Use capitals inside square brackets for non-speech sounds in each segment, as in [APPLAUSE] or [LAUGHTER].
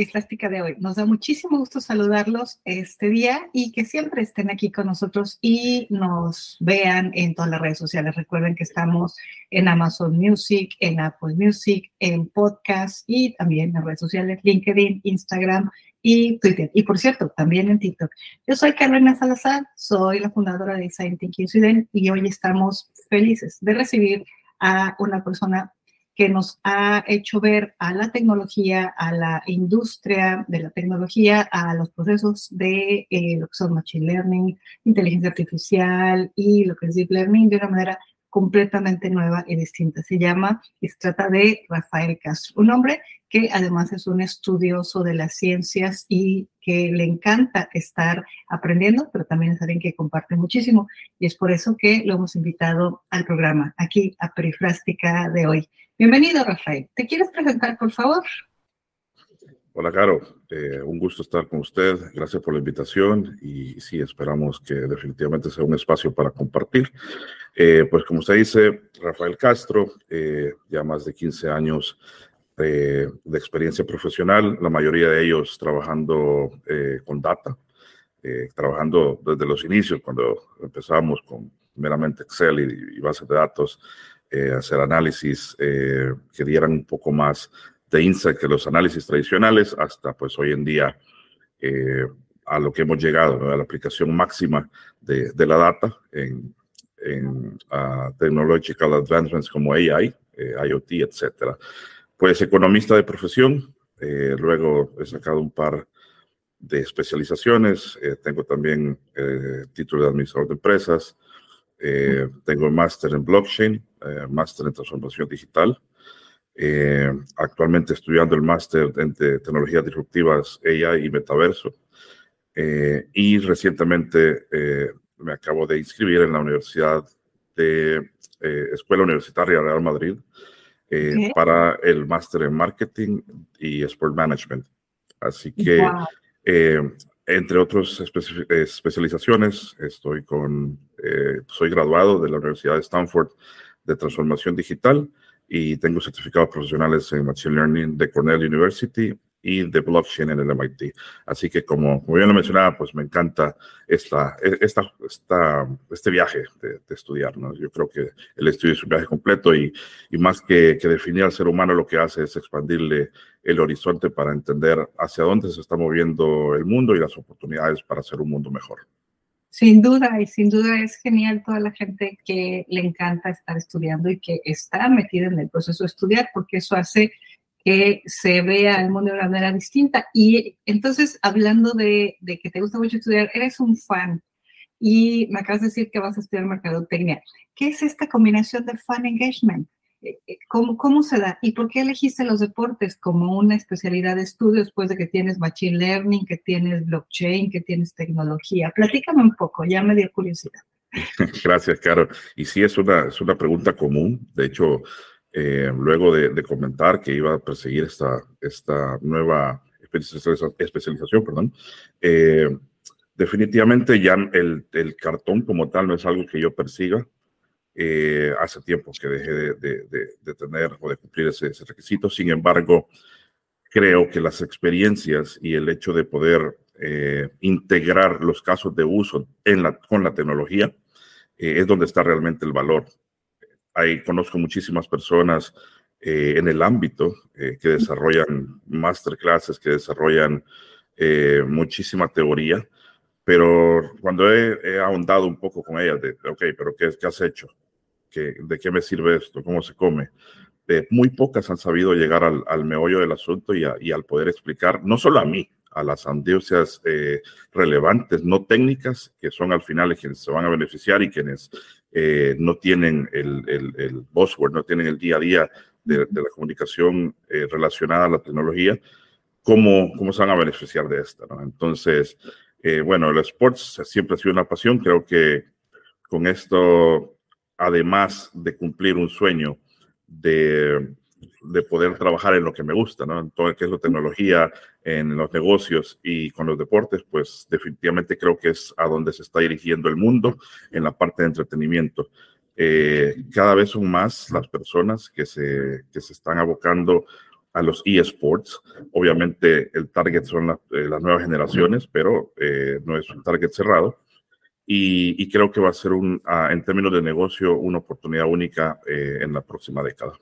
Perifrástica de hoy. Nos da muchísimo gusto saludarlos este día y que siempre estén aquí con nosotros y nos vean en todas las redes sociales. Recuerden que estamos en Amazon Music, en Apple Music, en podcast y también en redes sociales, LinkedIn, Instagram y Twitter. Y por cierto, también en TikTok. Yo soy Carolina Salazar, soy la fundadora de Design Thinking Sweden y hoy estamos felices de recibir a una persona que nos ha hecho ver a la tecnología, a la industria de la tecnología, a los procesos de eh, lo que son machine learning, inteligencia artificial y lo que es deep learning de una manera completamente nueva y distinta. Se llama y se trata de Rafael Castro, un hombre que además es un estudioso de las ciencias y que le encanta estar aprendiendo, pero también es alguien que comparte muchísimo. Y es por eso que lo hemos invitado al programa, aquí a Perifrástica de hoy. Bienvenido, Rafael. ¿Te quieres presentar, por favor? Hola, Caro. Eh, un gusto estar con usted. Gracias por la invitación y sí, esperamos que definitivamente sea un espacio para compartir. Eh, pues como usted dice, Rafael Castro, eh, ya más de 15 años de experiencia profesional, la mayoría de ellos trabajando con data, trabajando desde los inicios, cuando empezamos con meramente Excel y, y bases de datos, eh, hacer análisis eh, que dieran un poco más de insight que los análisis tradicionales, hasta pues hoy en día eh, a lo que hemos llegado, a la aplicación máxima de, la data en, en uh, technological advancements como AI, IoT, etcétera. Pues economista de profesión, luego he sacado un par de especializaciones, tengo también título de administrador de empresas, eh, tengo máster en blockchain, eh, máster en transformación digital. Eh, actualmente estudiando el máster en tecnologías disruptivas AI y metaverso. y recientemente me acabo de inscribir en la Universidad de Escuela Universitaria Real Madrid para el máster en marketing y sport management. Así que entre otras especializaciones, estoy con, eh, soy graduado de la Universidad de Stanford de Transformación Digital y tengo certificados profesionales en Machine Learning de Cornell University y de blockchain en el MIT. Así que como, como ya lo mencionaba, pues me encanta esta, esta, esta este viaje de, estudiar. ¿no? Yo creo que el estudio es un viaje completo y, y más que, que, definir al ser humano, lo que hace es expandirle el horizonte para entender hacia dónde se está moviendo el mundo y las oportunidades para hacer un mundo mejor. Sin duda, y sin duda es genial toda la gente que le encanta estar estudiando y que está metida en el proceso de estudiar, porque eso hace que se vea el mundo de una manera distinta. Y entonces, hablando de, que te gusta mucho estudiar, eres un fan y me acabas de decir que vas a estudiar mercadotecnia. ¿Qué es esta combinación de fan engagement? Eh, eh, ¿Cómo, ¿Cómo se da? ¿Y por qué elegiste los deportes como una especialidad de estudio después de que tienes machine learning, que tienes blockchain, que tienes tecnología? Platícame un poco, ya me dio curiosidad. [LAUGHS] Gracias, Caro. Y sí, es una, es una pregunta común. De hecho, eh, luego de, comentar que iba a perseguir esta, esta nueva especialización, perdón, eh, definitivamente ya el, el, cartón como tal no es algo que yo persiga. Eh, hace tiempo que dejé de, de, de, tener o de cumplir ese, ese, requisito. Sin embargo, creo que las experiencias y el hecho de poder integrar los casos de uso en la, con la tecnología es donde está realmente el valor Ahí conozco muchísimas personas eh, en el ámbito eh, que desarrollan masterclasses, que desarrollan eh, muchísima teoría, pero cuando he, ahondado un poco con ellas, de, ok, pero ¿qué, qué has hecho? ¿Qué, ¿De qué me sirve esto? ¿Cómo se come? muy pocas han sabido llegar al, al meollo del asunto y, y, al poder explicar, no solo a mí, a las audiencias relevantes, no técnicas, que son al final quienes se van a beneficiar y quienes eh, no tienen el, el, el, buzzword, no tienen el día a día de, de la comunicación eh, relacionada a la tecnología, ¿cómo, ¿cómo se van a beneficiar de esta? ¿no? Entonces, eh, bueno, el sports siempre ha sido una pasión, creo que con esto, además de cumplir un sueño de de poder trabajar en lo que me gusta, ¿no? En todo lo que es la tecnología, en los negocios y con los deportes, pues definitivamente creo que es a donde se está dirigiendo el mundo en la parte de entretenimiento. Eh, cada vez son más las personas que se, que se están abocando a los eSports. Obviamente el target son eh, las nuevas generaciones, pero eh, no es un target cerrado. Y, creo que va a ser, un, ah, en términos de negocio, una oportunidad única eh, en la próxima década.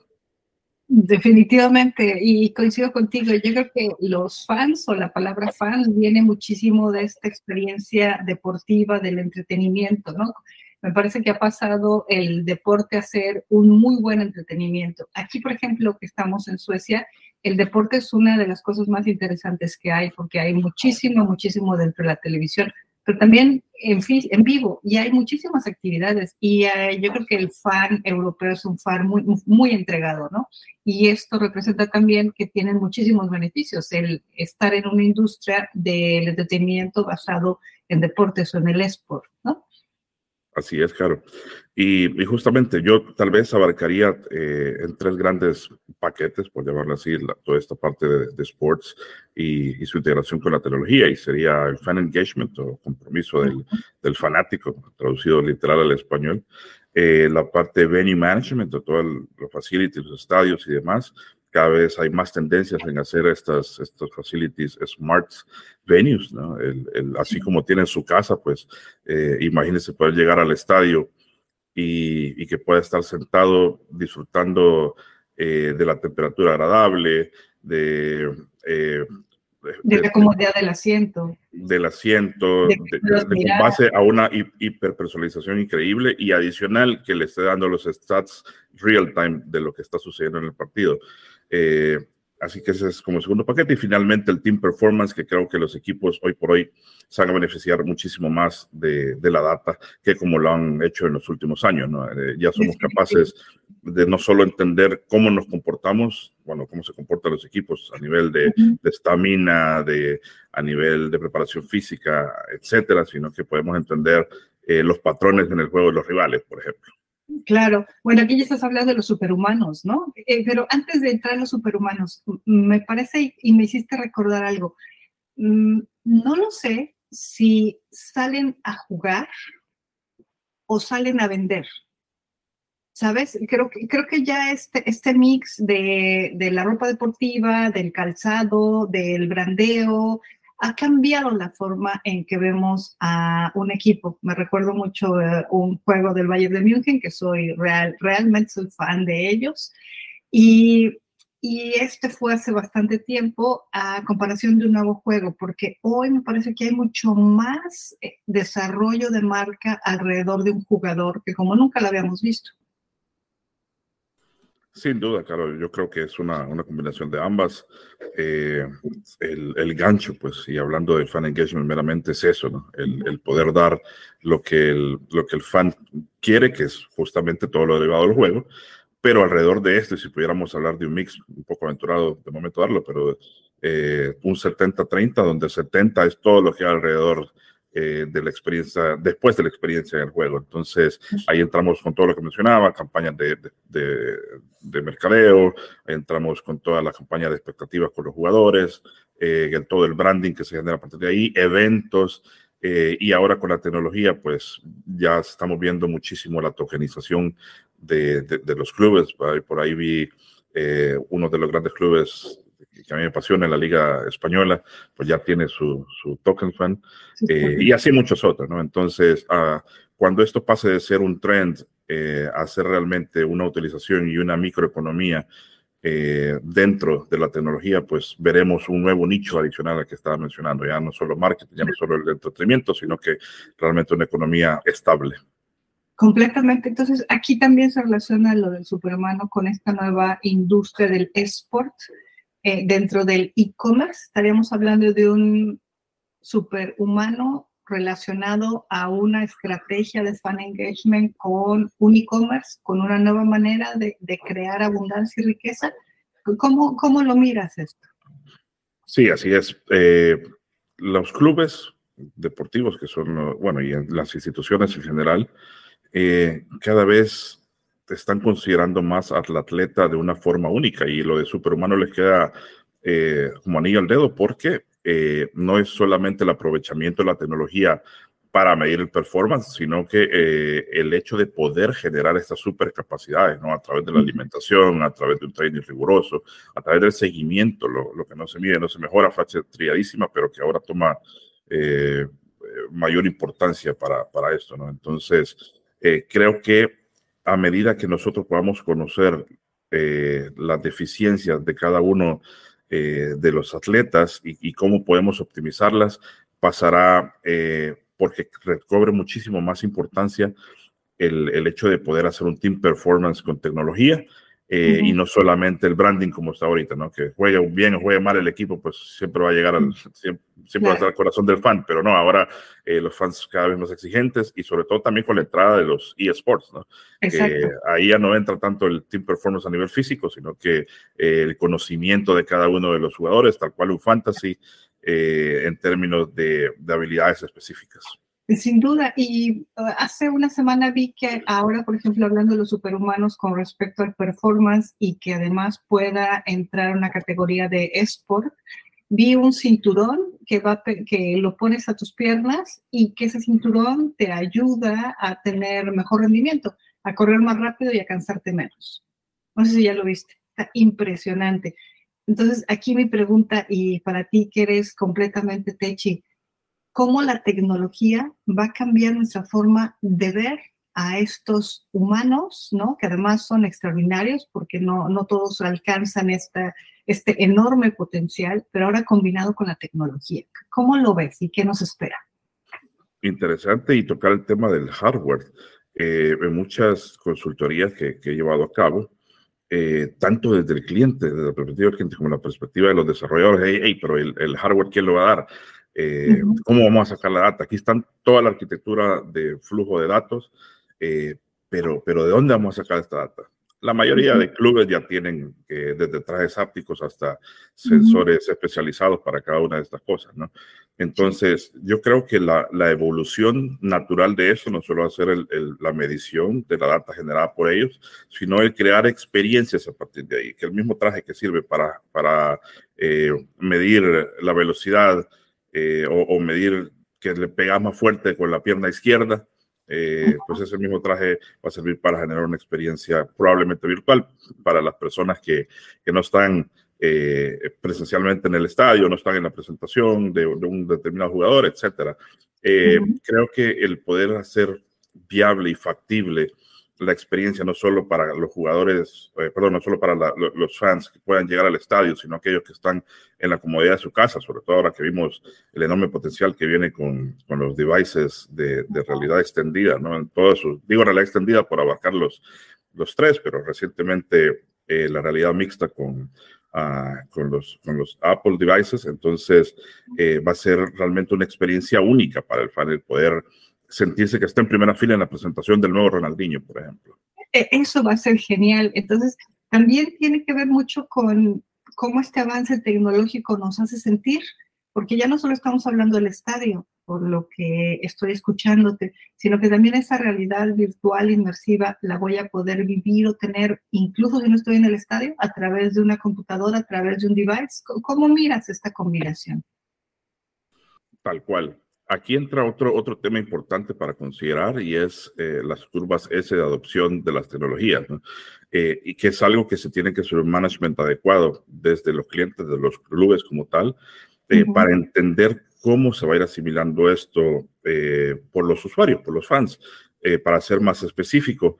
Definitivamente, y coincido contigo, yo creo que los fans o la palabra fans viene muchísimo de esta experiencia deportiva, del entretenimiento, ¿no? Me parece que ha pasado el deporte a ser un muy buen entretenimiento. Aquí, por ejemplo, que estamos en Suecia, el deporte es una de las cosas más interesantes que hay, porque hay muchísimo, muchísimo dentro de la televisión, pero también en, en vivo, y hay muchísimas actividades, y eh, yo creo que el fan europeo es un fan muy, muy entregado, ¿no? Y esto representa también que tienen muchísimos beneficios, el estar en una industria del entretenimiento basado en deportes o en el esport, ¿no? Así es, claro. Y, justamente yo tal vez abarcaría eh, en tres grandes paquetes, por llamarlo así, toda esta parte de, sports y, su integración con la tecnología, y sería el fan engagement o compromiso del, del fanático, traducido literal al español, eh, la parte de venue management, de todos los facilities, los estadios y demás, cada vez hay más tendencias en hacer estas, estas facilities smart venues, ¿no? El, así como tiene su casa, pues eh, imagínese poder llegar al estadio y, y, que pueda estar sentado disfrutando eh, de la temperatura agradable, de, eh, de, la comodidad del asiento. Del asiento, de, base a una hiperpersonalización increíble y adicional que le esté dando los stats real time de lo que está sucediendo en el partido. Eh, así que ese es como segundo paquete. Y finalmente el Team Performance, que creo que los equipos hoy por hoy se van a beneficiar muchísimo más de, la data que como lo han hecho en los últimos años. Eh, ya somos capaces de no solo entender cómo nos comportamos, bueno, cómo se comportan los equipos a nivel de estamina, de, a nivel de preparación física, etcétera, sino que podemos entender eh, los patrones en el juego de los rivales, por ejemplo. Claro, bueno, aquí ya estás hablando de los superhumanos, ¿no? Eh, pero antes de entrar en los superhumanos, me parece y me hiciste recordar algo. Mm, no lo sé si salen a jugar o salen a vender. ¿Sabes? Creo que, creo que ya este, este mix de, de la ropa deportiva, del calzado, del brandeo, ha cambiado la forma en que vemos a un equipo. Me recuerdo mucho eh, un juego del Bayern de München, que soy real, realmente soy fan de ellos. Y, y, este fue hace bastante tiempo a comparación de un nuevo juego, porque hoy me parece que hay mucho más eh, desarrollo de marca alrededor de un jugador que como nunca lo habíamos visto. Sin duda, claro, yo creo que es una, una combinación de ambas. Eh, el, el, gancho, pues, y hablando de fan engagement, meramente es eso, ¿no? El, el, poder dar lo que el, lo que el fan quiere, que es justamente todo lo derivado del juego, pero alrededor de esto, si pudiéramos hablar de un mix un poco aventurado, de momento darlo, pero eh, un 70-30, donde 70 es todo lo que hay alrededor eh, de la experiencia, después de la experiencia en el juego. Entonces, ahí entramos con todo lo que mencionaba, campañas de, de, de, mercadeo, entramos con toda la campaña de expectativas con los jugadores, eh, todo el branding que se genera a partir de ahí, eventos, eh, y ahora con la tecnología, pues ya estamos viendo muchísimo la tokenización de, de los clubes. Por ahí vi uno de los grandes clubes que a mí me apasiona la Liga Española, pues ya tiene su, su token fan, eh, y así muchos otros, ¿no? Entonces, uh, cuando esto pase de ser un trend eh, a ser realmente una utilización y una microeconomía eh, dentro de la tecnología, pues veremos un nuevo nicho adicional al que estaba mencionando, ya no solo marketing, ya no solo el entretenimiento, sino que realmente una economía estable. Completamente. Entonces, aquí también se relaciona lo del superhumano con esta nueva industria del esport. Eh, dentro del e-commerce, estaríamos hablando de un superhumano relacionado a una estrategia de fan engagement con un e-commerce, con una nueva manera de, crear abundancia y riqueza. ¿Cómo, ¿Cómo, lo miras esto? Sí, así es. Eh, los clubes deportivos, que son, bueno, y las instituciones en general, eh, cada vez están considerando más al atleta de una forma única y lo de superhumano les queda eh, como anillo al dedo porque eh, no es solamente el aprovechamiento de la tecnología para medir el performance, sino que eh, el hecho de poder generar estas supercapacidades, ¿no? A través de la alimentación, a través de un training riguroso, a través del seguimiento, lo, lo que no se mide, no se mejora, frase triadísima, pero que ahora toma mayor importancia para, para esto, ¿no? Entonces, creo que a medida que nosotros podamos conocer las deficiencias de cada uno de los atletas y, cómo podemos optimizarlas, pasará porque recobre muchísimo más importancia el, el, hecho de poder hacer un team performance con tecnología eh, y no solamente el branding como está ahorita, ¿no? Que juegue bien o juegue mal el equipo, pues siempre va a llegar al, siempre, siempre va a estar al corazón del fan, pero no, ahora eh, los fans cada vez más exigentes y sobre todo también con la entrada de los eSports, ¿no? Que ahí ya no entra tanto el team performance a nivel físico, sino que eh, el conocimiento de cada uno de los jugadores, tal cual un fantasy, en términos de, habilidades específicas. Sin duda, y uh, hace una semana vi que ahora, por ejemplo, hablando de los superhumanos con respecto al performance y que además pueda entrar a una categoría de esport, vi un cinturón que, que lo pones a tus piernas y que ese cinturón te ayuda a tener mejor rendimiento, a correr más rápido y a cansarte menos. No sé si ya lo viste, está impresionante. Entonces, aquí mi pregunta, y para ti que eres completamente techi, ¿cómo la tecnología va a cambiar nuestra forma de ver a estos humanos, ¿no? que además son extraordinarios porque no, no todos alcanzan esta, este enorme potencial, pero ahora combinado con la tecnología? ¿Cómo lo ves y qué nos espera? Interesante y tocar el tema del hardware. Eh, en muchas consultorías que, he llevado a cabo, eh, tanto desde el cliente, desde la perspectiva del cliente, como la perspectiva de los desarrolladores, hey, pero el, el, hardware, ¿quién lo va a dar? Eh, ¿Cómo vamos a sacar la data? Aquí están toda la arquitectura de flujo de datos, eh, pero, pero ¿de dónde vamos a sacar esta data? La mayoría de clubes ya tienen eh, desde trajes ápticos hasta sensores especializados para cada una de estas cosas, ¿no? Entonces, yo creo que la, la evolución natural de eso no solo va a ser el, el, la medición de la data generada por ellos, sino el crear experiencias a partir de ahí, que el mismo traje que sirve para, para eh, medir la velocidad eh, o, o medir que le pega más fuerte con la pierna izquierda, eh, pues ese mismo traje va a servir para generar una experiencia probablemente virtual para las personas que, que no están eh, presencialmente en el estadio, no están en la presentación de, de un determinado jugador, etcétera. Eh, uh -huh. Creo que el poder hacer viable y factible la experiencia no solo para los jugadores, eh, perdón, no solo para los fans que puedan llegar al estadio, sino aquellos que están en la comodidad de su casa, sobre todo ahora que vimos el enorme potencial que viene con, con los devices de, de, realidad extendida, ¿no? En todo su, digo realidad extendida por abarcar los, los tres, pero recientemente eh, la realidad mixta con, uh, con, los, con los Apple devices, entonces eh, va a ser realmente una experiencia única para el fan el poder sentirse que está en primera fila en la presentación del nuevo Ronaldinho, por ejemplo. E, eso va a ser genial. Entonces, también tiene que ver mucho con cómo este avance tecnológico nos hace sentir, porque ya no solo estamos hablando del estadio, por lo que estoy escuchándote, sino que también esa realidad virtual inmersiva la voy a poder vivir o tener, incluso si no estoy en el estadio, a través de una computadora, a través de un device. ¿Cómo miras esta combinación? Tal cual. Aquí entra otro, otro tema importante para considerar y es eh, las curvas S de adopción de las tecnologías, ¿no? eh, y que es algo que se tiene que hacer un management adecuado desde los clientes de los clubes como tal, eh, uh -huh. para entender cómo se va a ir asimilando esto eh, por los usuarios, por los fans. Eh, para ser más específico,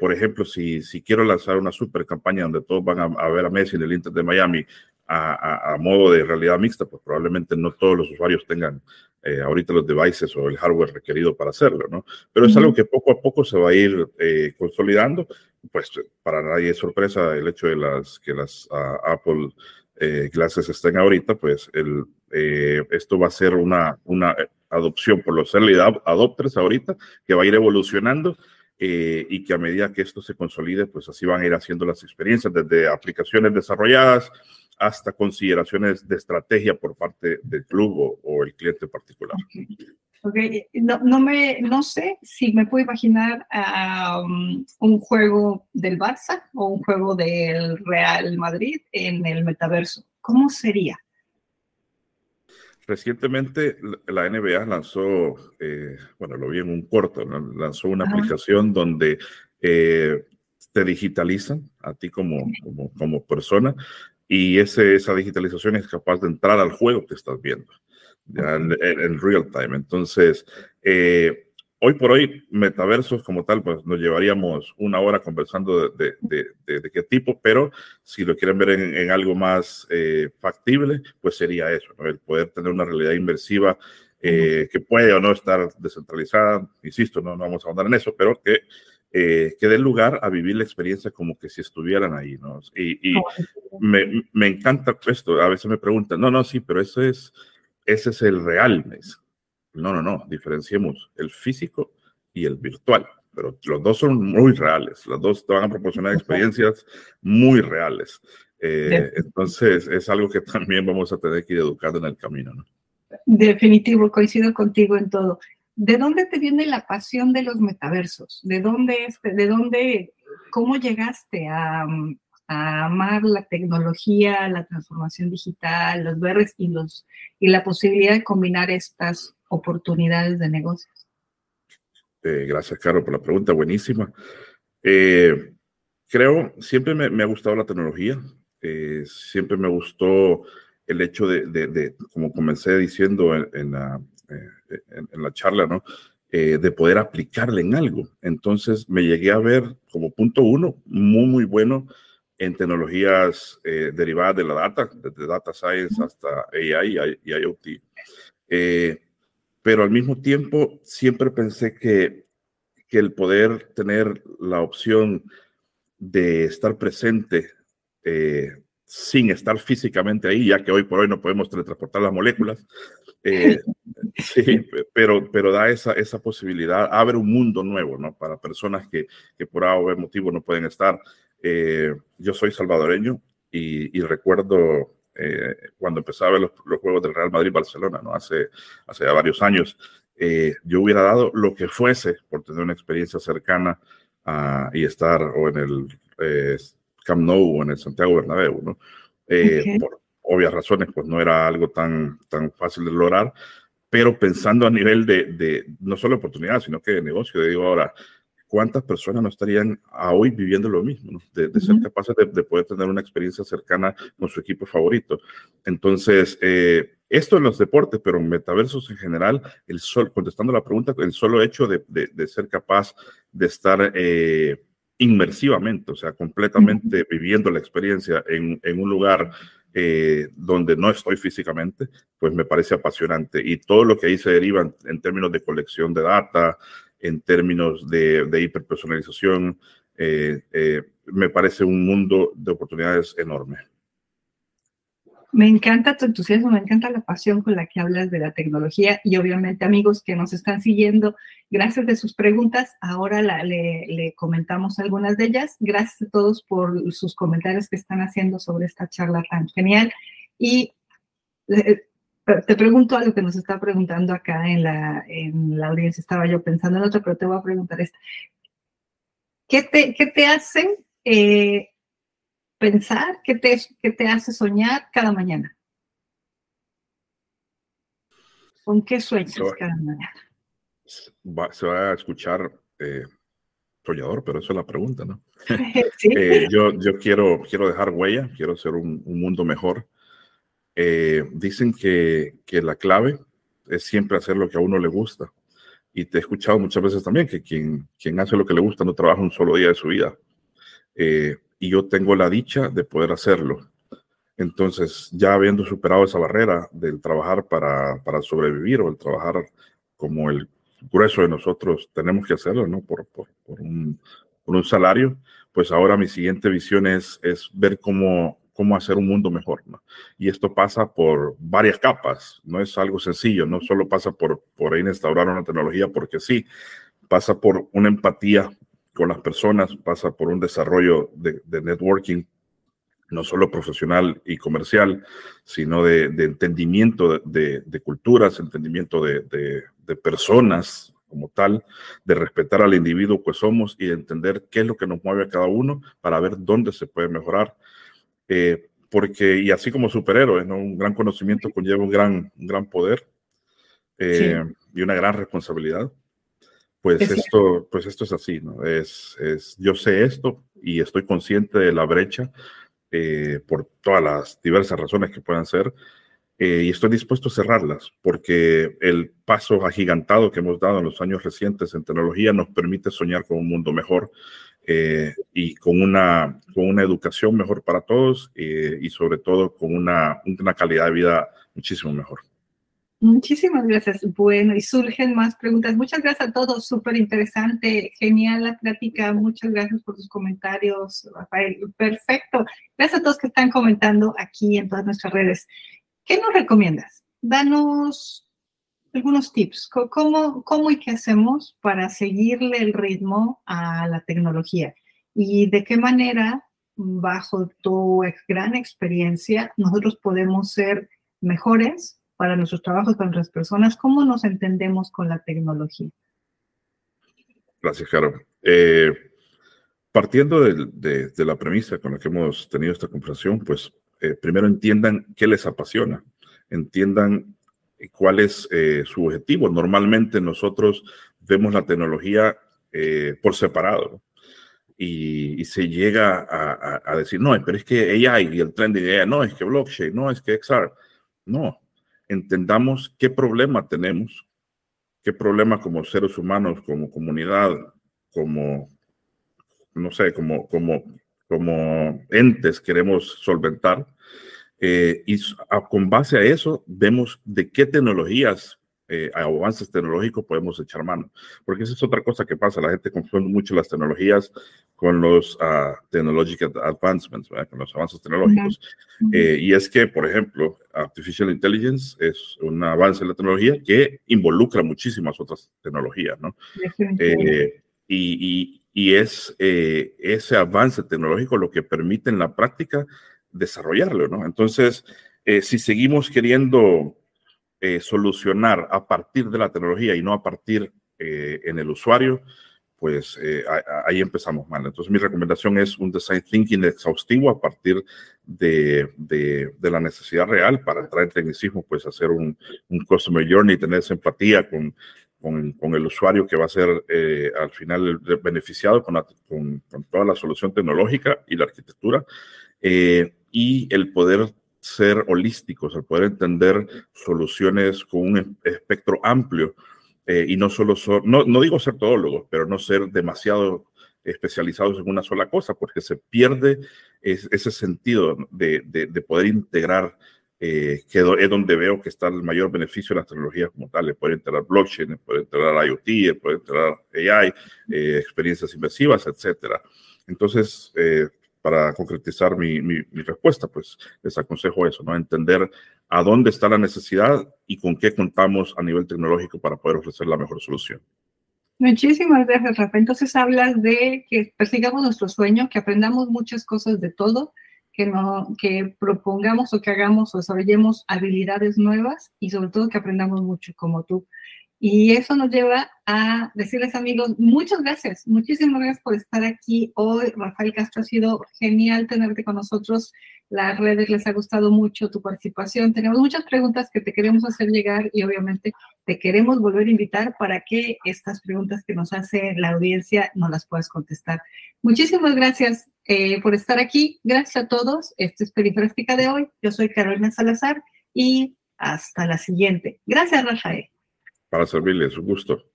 por ejemplo, si, si quiero lanzar una super campaña donde todos van a, a ver a Messi en el Inter de Miami a, a, a, modo de realidad mixta, pues probablemente no todos los usuarios tengan eh, ahorita los devices o el hardware requerido para hacerlo, ¿no? Pero es algo que poco a poco se va a ir eh, consolidando. Pues para nadie es sorpresa el hecho de las que las uh, Apple eh, Glasses estén ahorita, pues el, eh, esto va a ser una, una adopción por los early adopters ahorita, que va a ir evolucionando eh, y que a medida que esto se consolide, pues así van a ir haciendo las experiencias desde aplicaciones desarrolladas hasta consideraciones de estrategia por parte del club o, o el cliente particular. Okay. Okay. No, no, me, no sé si me puedo imaginar um, un juego del Barça o un juego del Real Madrid en el metaverso. ¿Cómo sería? recientemente la NBA lanzó, eh, bueno, lo vi en un corto, lanzó una aplicación donde eh, te digitalizan a ti como, como, como persona y ese, esa digitalización es capaz de entrar al juego que estás viendo ya en, en, real time. Entonces, eh, hoy por hoy, metaversos como tal, pues nos llevaríamos una hora conversando de, de, de, de qué tipo, pero si lo quieren ver en, en algo más eh, factible, pues sería eso, ¿no? el poder tener una realidad inmersiva eh, que puede o no estar descentralizada, insisto, no, no vamos a ahondar en eso, pero que, eh, que dé lugar a vivir la experiencia como que si estuvieran ahí, ¿no? Y, y me, me encanta esto, a veces me preguntan, no, no, sí, pero eso es, ese es el real, mes no, no, no, diferenciemos el físico y el virtual, pero los dos son muy reales, los dos te van a proporcionar experiencias muy reales. Eh, entonces, es algo que [LAUGHS] también vamos a tener que ir educando en el camino. ¿no? Definitivo, coincido contigo en todo. ¿De dónde te viene la pasión de los metaversos? ¿De dónde, de dónde, cómo llegaste a, amar la tecnología, la transformación digital, los verdes y, los, y la posibilidad de combinar estas oportunidades de negocios? Eh, gracias, Caro, por la pregunta, buenísima. Eh, creo, siempre me, ha gustado la tecnología, eh, siempre me gustó el hecho de, como comencé diciendo en, en, la, en, en la, charla, ¿no? de poder aplicarle en algo. Entonces me llegué a ver como punto uno, muy, muy bueno en tecnologías eh, derivadas de la data, desde data science hasta AI y IoT. Eh, pero al mismo tiempo, siempre pensé que, que, el poder tener la opción de estar presente eh, sin estar físicamente ahí, ya que hoy por hoy no podemos teletransportar las moléculas, eh, [LAUGHS] sí, pero, pero da esa, esa posibilidad, abre un mundo nuevo, ¿no? Para personas que, que por algún motivo no pueden estar. Eh, yo soy salvadoreño y, y recuerdo eh, cuando empezaba los, los, juegos del Real Madrid-Barcelona, ¿no? Hace, hace varios años, yo hubiera dado lo que fuese por tener una experiencia cercana uh, y estar o en el Camp Nou o en el Santiago Bernabéu, ¿no? Okay. Por obvias razones, pues no era algo tan, tan fácil de lograr, pero pensando a nivel de, de no solo oportunidad, sino que de negocio, digo ahora, ¿cuántas personas no estarían hoy viviendo lo mismo? ¿no? De, de, ser capaces de, de, poder tener una experiencia cercana con su equipo favorito. Entonces, eh, esto en los deportes, pero en metaversos en general, el sol, contestando la pregunta, el solo hecho de, ser capaz de estar eh, inmersivamente, o sea, completamente uh -huh. viviendo la experiencia en, en un lugar eh, donde no estoy físicamente, pues me parece apasionante. Y todo lo que ahí se deriva en, en términos de colección de data, en términos de, de hiperpersonalización, eh, eh, me parece un mundo de oportunidades enorme. Me encanta tu entusiasmo, me encanta la pasión con la que hablas de la tecnología y obviamente amigos que nos están siguiendo, gracias de sus preguntas. Ahora la, le, le, comentamos algunas de ellas. Gracias a todos por sus comentarios que están haciendo sobre esta charla tan genial. Y eh, te pregunto algo que nos está preguntando acá en la, en la audiencia, estaba yo pensando en otro, pero te voy a preguntar esto. ¿Qué te, qué te hace eh, pensar? ¿Qué te, ¿Qué te hace soñar cada mañana? ¿Con qué sueñas va, cada mañana? Va, se va a escuchar eh, soñador, pero eso es la pregunta, ¿no? [LAUGHS] ¿Sí? eh, yo yo quiero, quiero dejar huella, quiero hacer un, un mundo mejor eh, dicen que, que, la clave es siempre hacer lo que a uno le gusta. Y te he escuchado muchas veces también que quien, quien hace lo que le gusta no trabaja un solo día de su vida. Eh, y yo tengo la dicha de poder hacerlo. Entonces, ya habiendo superado esa barrera del trabajar para, para sobrevivir o el trabajar como el grueso de nosotros tenemos que hacerlo, ¿no? Por, por, un, por un salario, pues ahora mi siguiente visión es, es ver cómo cómo hacer un mundo mejor. Y esto pasa por varias capas, no es algo sencillo, no solo pasa por, por instaurar una tecnología porque sí, pasa por una empatía con las personas, pasa por un desarrollo de, de networking, no solo profesional y comercial, sino de, de entendimiento de, de, culturas, entendimiento de, personas como tal, de respetar al individuo que somos y de entender qué es lo que nos mueve a cada uno para ver dónde se puede mejorar eh, porque, y así como superhéroes, ¿no? un gran conocimiento conlleva un gran, un gran poder eh, y una gran responsabilidad. Pues esto, pues esto es así, ¿no? Es, es, yo sé esto y estoy consciente de la brecha eh, por todas las diversas razones que puedan ser eh, y estoy dispuesto a cerrarlas porque el paso agigantado que hemos dado en los años recientes en tecnología nos permite soñar con un mundo mejor eh, y con una, con una educación mejor para todos y sobre todo con una, una calidad de vida muchísimo mejor. Muchísimas gracias. Bueno, y surgen más preguntas. Muchas gracias a todos, súper interesante, genial la plática. Muchas gracias por tus comentarios, Rafael. Perfecto. Gracias a todos que están comentando aquí en todas nuestras redes. ¿Qué nos recomiendas? Danos algunos tips. ¿Cómo, cómo y qué hacemos para seguirle el ritmo a la tecnología? ¿Y de qué manera, bajo tu gran experiencia, nosotros podemos ser mejores para nuestros trabajos, para nuestras personas, ¿cómo nos entendemos con la tecnología? Gracias, Caro. Eh, partiendo de, la premisa con la que hemos tenido esta conversación, pues eh, primero entiendan qué les apasiona, entiendan cuál es eh, su objetivo. Normalmente nosotros vemos la tecnología por separado. Y, se llega a, decir, no, pero es que AI y el trend de AI, no, es que blockchain, no, es que XR. No, entendamos qué problema tenemos, qué problema como seres humanos, como comunidad, como, no sé, como, como, como entes queremos solventar. Eh, y con base a eso, vemos de qué tecnologías eh, avances tecnológicos podemos echar mano. Porque esa es otra cosa que pasa, la gente confunde mucho las tecnologías con los uh, technological advancements, con los avances tecnológicos. Eh, y es que, por ejemplo, Artificial Intelligence es un avance en la tecnología que involucra muchísimas otras tecnologías, ¿no? Eh, y, y, es eh, ese avance tecnológico lo que permite en la práctica desarrollarlo, ¿no? Entonces, si seguimos queriendo eh, solucionar a partir de la tecnología y no a partir eh, en el usuario, pues eh, ahí empezamos mal. Entonces mi recomendación es un design thinking exhaustivo a partir de, de, la necesidad real para traer tecnicismo, pues hacer un, un customer journey, tener esa empatía con, con, con, el usuario que va a ser al final beneficiado con, con, con, toda la solución tecnológica y la arquitectura y el poder ser holísticos, al poder entender soluciones con un espectro amplio eh, y no solo, no, no digo ser todólogos, pero no ser demasiado especializados en una sola cosa, porque se pierde ese sentido de, de, poder integrar, eh, que es donde veo que está el mayor beneficio de las tecnologías como tal, poder integrar blockchain, poder integrar IoT, poder integrar AI, eh, experiencias inmersivas, etcétera. Entonces, para concretizar mi, mi, respuesta, pues les aconsejo eso, ¿no? Entender a dónde está la necesidad y con qué contamos a nivel tecnológico para poder ofrecer la mejor solución. Muchísimas gracias, Rafa. Entonces hablas de que persigamos nuestro sueño, que aprendamos muchas cosas de todo, que, no, que propongamos o que hagamos o desarrollemos habilidades nuevas y sobre todo que aprendamos mucho como tú. Y eso nos lleva a decirles amigos, muchas gracias, muchísimas gracias por estar aquí hoy. Rafael Castro, ha sido genial tenerte con nosotros. Las redes les ha gustado mucho tu participación. Tenemos muchas preguntas que te queremos hacer llegar y obviamente te queremos volver a invitar para que estas preguntas que nos hace la audiencia nos las puedas contestar. Muchísimas gracias eh, por estar aquí. Gracias a todos. Esta es Perifrástica de hoy. Yo soy Carolina Salazar y hasta la siguiente. Gracias, Rafael para servirles, un gusto.